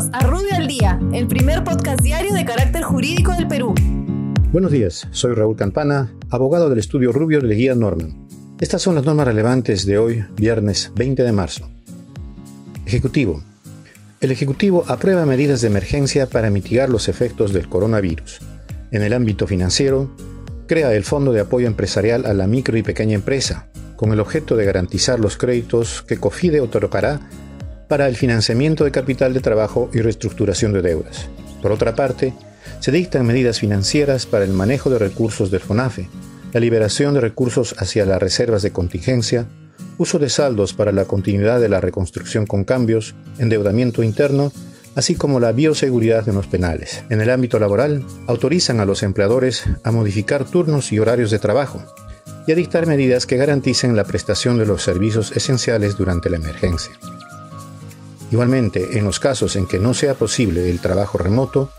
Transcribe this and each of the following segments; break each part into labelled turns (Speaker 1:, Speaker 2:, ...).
Speaker 1: A Rubio al Día, el primer podcast diario de carácter jurídico del Perú.
Speaker 2: Buenos días, soy Raúl Campana, abogado del estudio Rubio de Guía Norman. Estas son las normas relevantes de hoy, viernes 20 de marzo. Ejecutivo. El Ejecutivo aprueba medidas de emergencia para mitigar los efectos del coronavirus. En el ámbito financiero, crea el Fondo de Apoyo Empresarial a la Micro y Pequeña Empresa, con el objeto de garantizar los créditos que COFIDE otorgará para el financiamiento de capital de trabajo y reestructuración de deudas. Por otra parte, se dictan medidas financieras para el manejo de recursos del FONAFE, la liberación de recursos hacia las reservas de contingencia, uso de saldos para la continuidad de la reconstrucción con cambios, endeudamiento interno, así como la bioseguridad en los penales. En el ámbito laboral, autorizan a los empleadores a modificar turnos y horarios de trabajo y a dictar medidas que garanticen la prestación de los servicios esenciales durante la emergencia. Igualmente, en los casos en que no sea posible el trabajo remoto,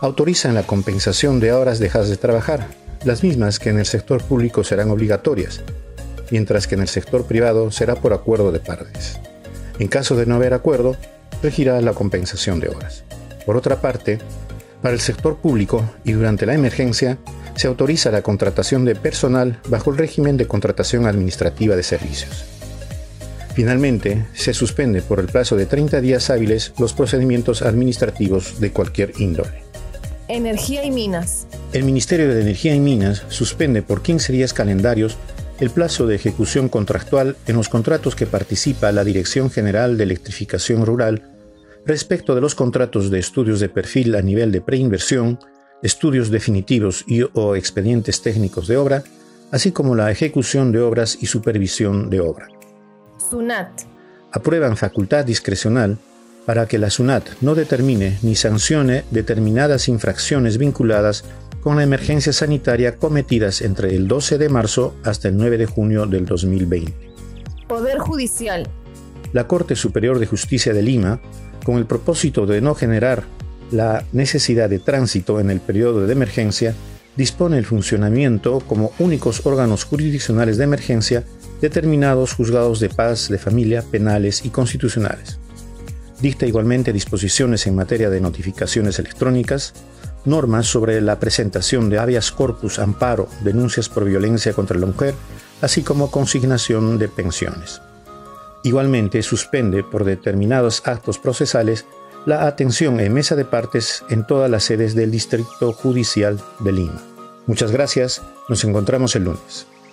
Speaker 2: autorizan la compensación de horas dejadas de trabajar, las mismas que en el sector público serán obligatorias, mientras que en el sector privado será por acuerdo de partes. En caso de no haber acuerdo, regirá la compensación de horas. Por otra parte, para el sector público y durante la emergencia, se autoriza la contratación de personal bajo el régimen de contratación administrativa de servicios. Finalmente, se suspende por el plazo de 30 días hábiles los procedimientos administrativos de cualquier índole.
Speaker 1: Energía y Minas.
Speaker 2: El Ministerio de Energía y Minas suspende por 15 días calendarios el plazo de ejecución contractual en los contratos que participa la Dirección General de Electrificación Rural respecto de los contratos de estudios de perfil a nivel de preinversión, estudios definitivos y o expedientes técnicos de obra, así como la ejecución de obras y supervisión de obra.
Speaker 1: SUNAT.
Speaker 2: Aprueban facultad discrecional para que la SUNAT no determine ni sancione determinadas infracciones vinculadas con la emergencia sanitaria cometidas entre el 12 de marzo hasta el 9 de junio del 2020.
Speaker 1: Poder Judicial.
Speaker 2: La Corte Superior de Justicia de Lima, con el propósito de no generar la necesidad de tránsito en el periodo de emergencia, dispone el funcionamiento como únicos órganos jurisdiccionales de emergencia determinados juzgados de paz, de familia, penales y constitucionales. Dicta igualmente disposiciones en materia de notificaciones electrónicas, normas sobre la presentación de habeas corpus, amparo, denuncias por violencia contra la mujer, así como consignación de pensiones. Igualmente suspende por determinados actos procesales la atención en mesa de partes en todas las sedes del Distrito Judicial de Lima. Muchas gracias, nos encontramos el lunes.